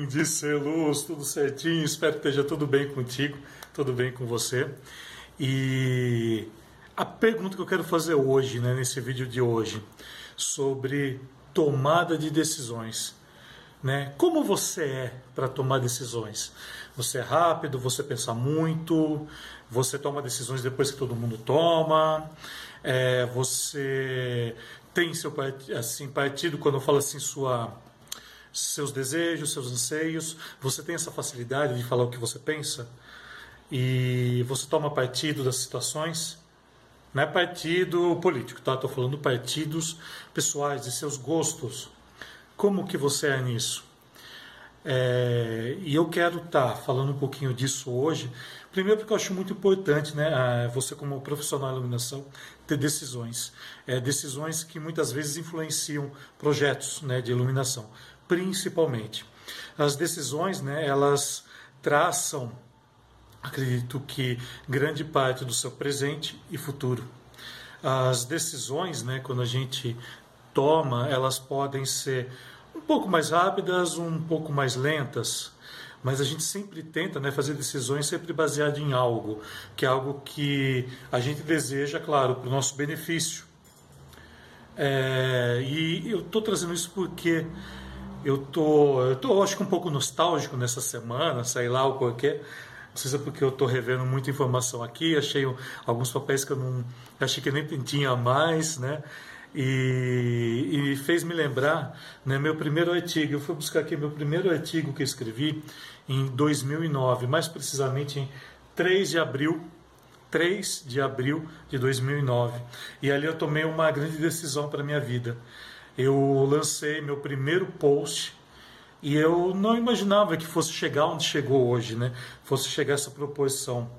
bem, disse Luz, tudo certinho. Espero que esteja tudo bem contigo, tudo bem com você. E a pergunta que eu quero fazer hoje, né, nesse vídeo de hoje, sobre tomada de decisões. Né? Como você é para tomar decisões? Você é rápido, você pensa muito, você toma decisões depois que todo mundo toma, é, você tem seu assim, partido, quando eu falo assim, sua seus desejos, seus anseios, você tem essa facilidade de falar o que você pensa e você toma partido das situações. Não é partido político, tá? Estou falando partidos pessoais, de seus gostos. Como que você é nisso? É, e eu quero estar tá falando um pouquinho disso hoje. Primeiro porque eu acho muito importante, né, você como profissional de iluminação, ter decisões. É, decisões que muitas vezes influenciam projetos né, de iluminação principalmente. As decisões, né, elas traçam, acredito que, grande parte do seu presente e futuro. As decisões, né, quando a gente toma, elas podem ser um pouco mais rápidas, um pouco mais lentas, mas a gente sempre tenta né, fazer decisões sempre baseado em algo, que é algo que a gente deseja, claro, para o nosso benefício. É, e eu estou trazendo isso porque eu tô, eu tô acho que um pouco nostálgico nessa semana, sei lá o qualquer. Não sei se é porque eu estou revendo muita informação aqui, achei alguns papéis que eu não achei que nem tinha mais, né? E, e fez me lembrar, né, meu primeiro artigo. Eu fui buscar aqui meu primeiro artigo que escrevi em 2009, mais precisamente em 3 de abril 3 de abril de 2009. E ali eu tomei uma grande decisão para minha vida eu lancei meu primeiro post e eu não imaginava que fosse chegar onde chegou hoje, né? Fosse chegar essa proporção.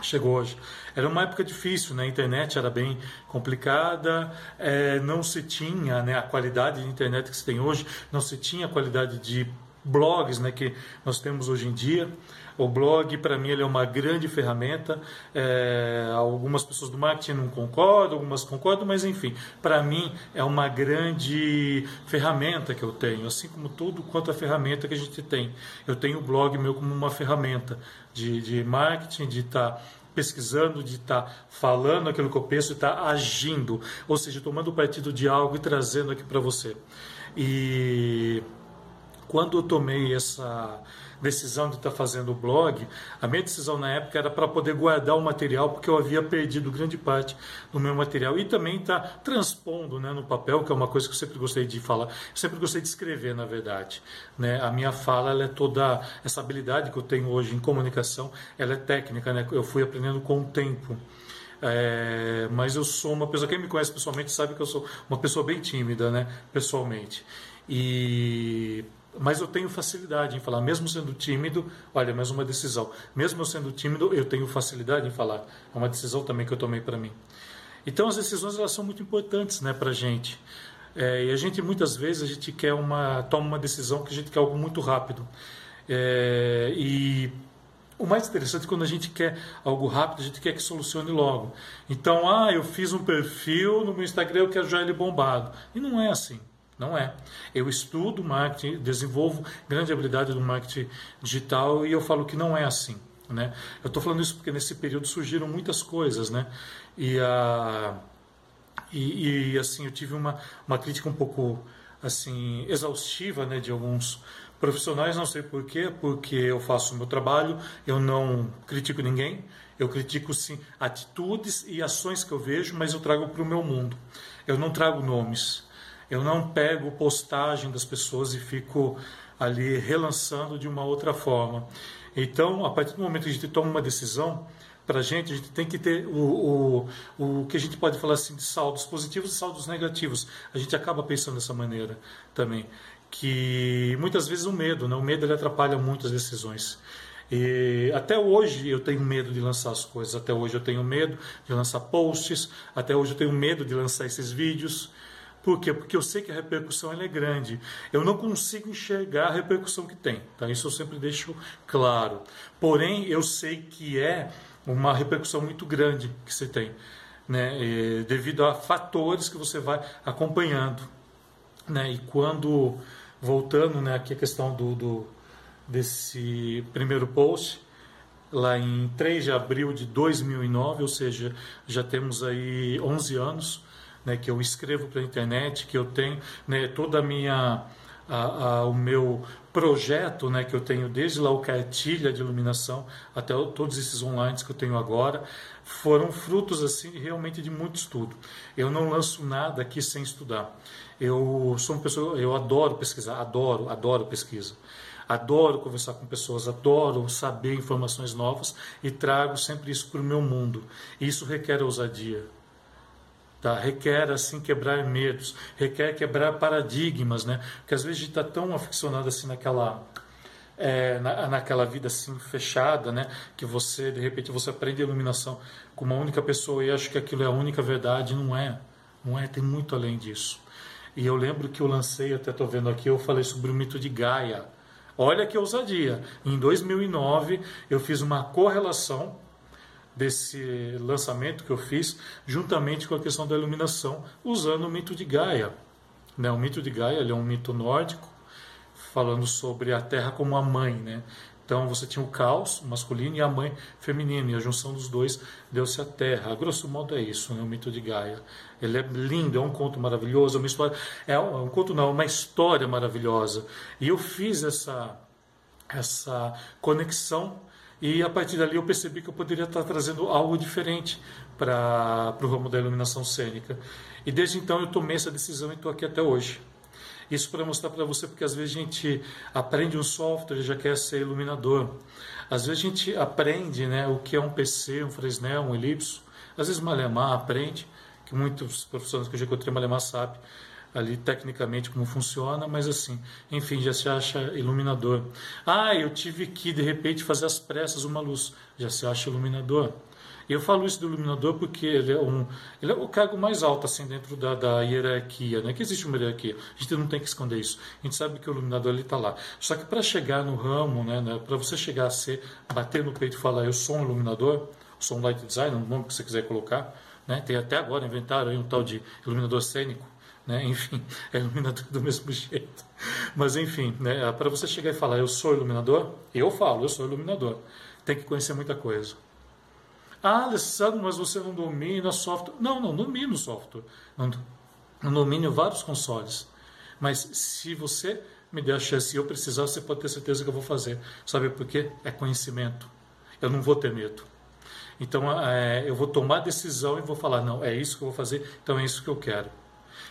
Chegou hoje. Era uma época difícil, né? A internet era bem complicada, é, não se tinha né, a qualidade de internet que se tem hoje, não se tinha a qualidade de blogs né, que nós temos hoje em dia. O blog, para mim, ele é uma grande ferramenta. É, algumas pessoas do marketing não concordam, algumas concordam, mas enfim, para mim é uma grande ferramenta que eu tenho, assim como tudo quanto a ferramenta que a gente tem. Eu tenho o blog meu como uma ferramenta de, de marketing, de estar. Tá pesquisando, de estar tá falando aquilo que eu penso, de estar tá agindo, ou seja, tomando partido de algo e trazendo aqui para você. E quando eu tomei essa decisão de estar fazendo o blog, a minha decisão na época era para poder guardar o material, porque eu havia perdido grande parte do meu material e também estar tá transpondo né, no papel, que é uma coisa que eu sempre gostei de falar, eu sempre gostei de escrever, na verdade. Né? A minha fala, é toda essa habilidade que eu tenho hoje em comunicação, ela é técnica, né? eu fui aprendendo com o tempo. É, mas eu sou uma pessoa, quem me conhece pessoalmente sabe que eu sou uma pessoa bem tímida, né, pessoalmente. E mas eu tenho facilidade em falar, mesmo sendo tímido. Olha, mais uma decisão. Mesmo eu sendo tímido, eu tenho facilidade em falar. É uma decisão também que eu tomei para mim. Então, as decisões elas são muito importantes, né, para gente. É, e a gente muitas vezes a gente quer uma toma uma decisão que a gente quer algo muito rápido. É, e o mais interessante é quando a gente quer algo rápido, a gente quer que solucione logo. Então, ah, eu fiz um perfil no meu Instagram, eu quero já ele bombado. E não é assim. Não é. Eu estudo marketing, desenvolvo grande habilidade do marketing digital e eu falo que não é assim. Né? Eu estou falando isso porque nesse período surgiram muitas coisas, né? E, a, e, e, assim eu tive uma, uma crítica um pouco assim exaustiva, né, de alguns profissionais. Não sei por quê, porque eu faço o meu trabalho, eu não critico ninguém. Eu critico sim atitudes e ações que eu vejo, mas eu trago para o meu mundo. Eu não trago nomes. Eu não pego postagem das pessoas e fico ali relançando de uma outra forma. Então, a partir do momento que a gente toma uma decisão, para a gente, a gente tem que ter o, o, o que a gente pode falar assim de saldos positivos e saldos negativos. A gente acaba pensando dessa maneira também. Que muitas vezes o medo, né? o medo ele atrapalha muito as decisões. E até hoje eu tenho medo de lançar as coisas, até hoje eu tenho medo de lançar posts, até hoje eu tenho medo de lançar esses vídeos. Por quê? Porque eu sei que a repercussão é grande. Eu não consigo enxergar a repercussão que tem. Tá? Isso eu sempre deixo claro. Porém, eu sei que é uma repercussão muito grande que você tem, né? E, devido a fatores que você vai acompanhando. Né? E quando, voltando né, aqui a questão do, do, desse primeiro post, lá em 3 de abril de 2009, ou seja, já temos aí 11 anos né, que eu escrevo para a internet, que eu tenho né, toda a minha a, a, o meu projeto, né, que eu tenho desde lá o cartilha de iluminação até todos esses online que eu tenho agora, foram frutos assim realmente de muito estudo. Eu não lanço nada aqui sem estudar. Eu sou uma pessoa, eu adoro pesquisar, adoro, adoro pesquisa. Adoro conversar com pessoas, adoro saber informações novas e trago sempre isso para o meu mundo. Isso requer ousadia, Tá? Requer assim quebrar medos, requer quebrar paradigmas, né? Porque às vezes a gente está tão aficionado assim naquela é, na, naquela vida assim fechada, né? Que você de repente você aprende a iluminação com uma única pessoa e acha que aquilo é a única verdade, não é? Não é? Tem muito além disso. E eu lembro que eu lancei, até estou vendo aqui, eu falei sobre o mito de Gaia. Olha que ousadia! Em 2009 eu fiz uma correlação desse lançamento que eu fiz, juntamente com a questão da iluminação, usando o mito de Gaia. Né? O mito de Gaia é um mito nórdico, falando sobre a Terra como a mãe. Né? Então você tinha o caos masculino e a mãe feminina, e a junção dos dois deu-se a Terra. A grosso modo é isso, né? o mito de Gaia. Ele é lindo, é um conto maravilhoso, é uma história, é um, é um conto não, é uma história maravilhosa. E eu fiz essa essa conexão e a partir dali eu percebi que eu poderia estar trazendo algo diferente para o ramo da iluminação cênica. E desde então eu tomei essa decisão e estou aqui até hoje. Isso para mostrar para você, porque às vezes a gente aprende um software e já quer ser iluminador. Às vezes a gente aprende né, o que é um PC, um Fresnel, um Ellipso. Às vezes Malemar aprende, que muitos profissionais que eu já encontrei Malemar sabem ali tecnicamente como funciona, mas assim, enfim, já se acha iluminador. Ah, eu tive que de repente fazer as pressas uma luz, já se acha iluminador. Eu falo isso do iluminador porque ele é, um, ele é o cargo mais alto assim dentro da, da hierarquia, né? Que existe uma hierarquia. A gente não tem que esconder isso. A gente sabe que o iluminador ele está lá. Só que para chegar no ramo, né, né para você chegar a ser, bater no peito e falar eu sou um iluminador, sou um light designer, no nome que você quiser colocar, né? Tem até agora inventaram aí um tal de iluminador cênico né? Enfim, é iluminador do mesmo jeito. Mas enfim, né? para você chegar e falar eu sou iluminador, eu falo, eu sou iluminador. Tem que conhecer muita coisa. Ah, Alessandro, mas você não domina software. Não, não domino software. Não, não domino vários consoles. Mas se você me der a chance e eu precisar, você pode ter certeza que eu vou fazer. Sabe por quê? É conhecimento. Eu não vou ter medo. Então é, eu vou tomar decisão e vou falar, não, é isso que eu vou fazer, então é isso que eu quero.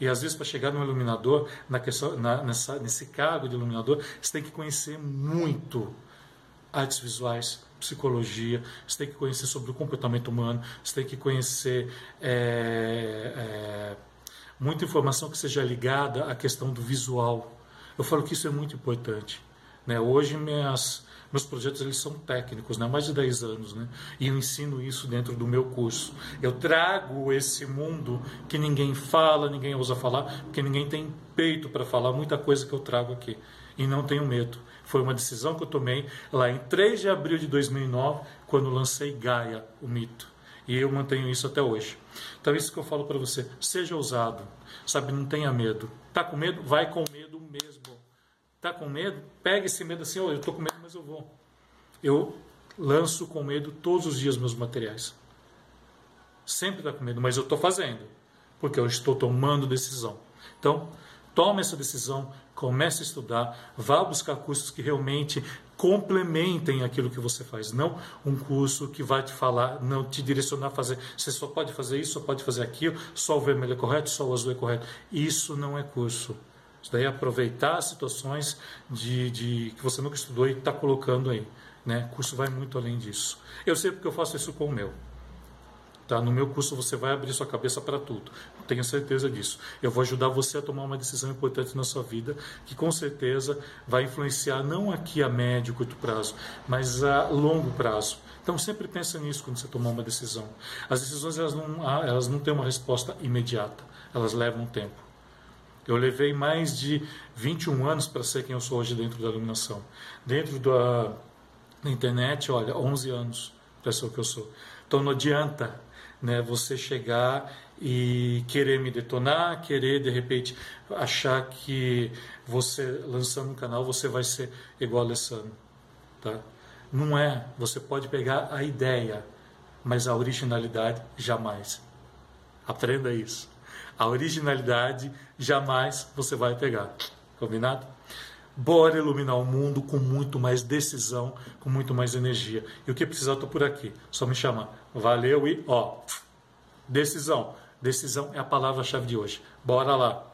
E às vezes, para chegar no iluminador, na questão, na, nessa, nesse cargo de iluminador, você tem que conhecer muito artes visuais, psicologia, você tem que conhecer sobre o comportamento humano, você tem que conhecer é, é, muita informação que seja ligada à questão do visual. Eu falo que isso é muito importante. Né? Hoje, minhas meus projetos eles são técnicos, né? há mais de 10 anos, né? e eu ensino isso dentro do meu curso. Eu trago esse mundo que ninguém fala, ninguém ousa falar, porque ninguém tem peito para falar muita coisa que eu trago aqui. E não tenho medo. Foi uma decisão que eu tomei lá em 3 de abril de 2009, quando lancei Gaia, o mito. E eu mantenho isso até hoje. Então, isso que eu falo para você: seja ousado, sabe? Não tenha medo. Tá com medo? Vai com medo mesmo. Tá com medo? Pega esse medo assim, oh, eu tô com medo, mas eu vou. Eu lanço com medo todos os dias meus materiais. Sempre tá com medo, mas eu estou fazendo, porque eu estou tomando decisão. Então, tome essa decisão, comece a estudar, vá buscar cursos que realmente complementem aquilo que você faz, não um curso que vai te falar, não te direcionar a fazer, você só pode fazer isso, só pode fazer aquilo, só o vermelho é correto, só o azul é correto. Isso não é curso. Isso daí é aproveitar situações de, de que você nunca estudou e está colocando aí. Né? O curso vai muito além disso. Eu sei porque eu faço isso com o meu. Tá? No meu curso você vai abrir sua cabeça para tudo. Tenha certeza disso. Eu vou ajudar você a tomar uma decisão importante na sua vida, que com certeza vai influenciar não aqui a médio, curto prazo, mas a longo prazo. Então sempre pensa nisso quando você tomar uma decisão. As decisões elas não, elas não têm uma resposta imediata, elas levam tempo. Eu levei mais de 21 anos para ser quem eu sou hoje dentro da iluminação. Dentro da, internet, olha, 11 anos para ser o que eu sou. Então não adianta né, você chegar e querer me detonar, querer de repente achar que você lançando um canal você vai ser igual a Alessandro, tá? Não é. Você pode pegar a ideia, mas a originalidade jamais. Aprenda isso. A originalidade jamais você vai pegar. Combinado? Bora iluminar o mundo com muito mais decisão, com muito mais energia. E o que precisar, estou por aqui. Só me chamar. Valeu e ó. Decisão. Decisão é a palavra-chave de hoje. Bora lá.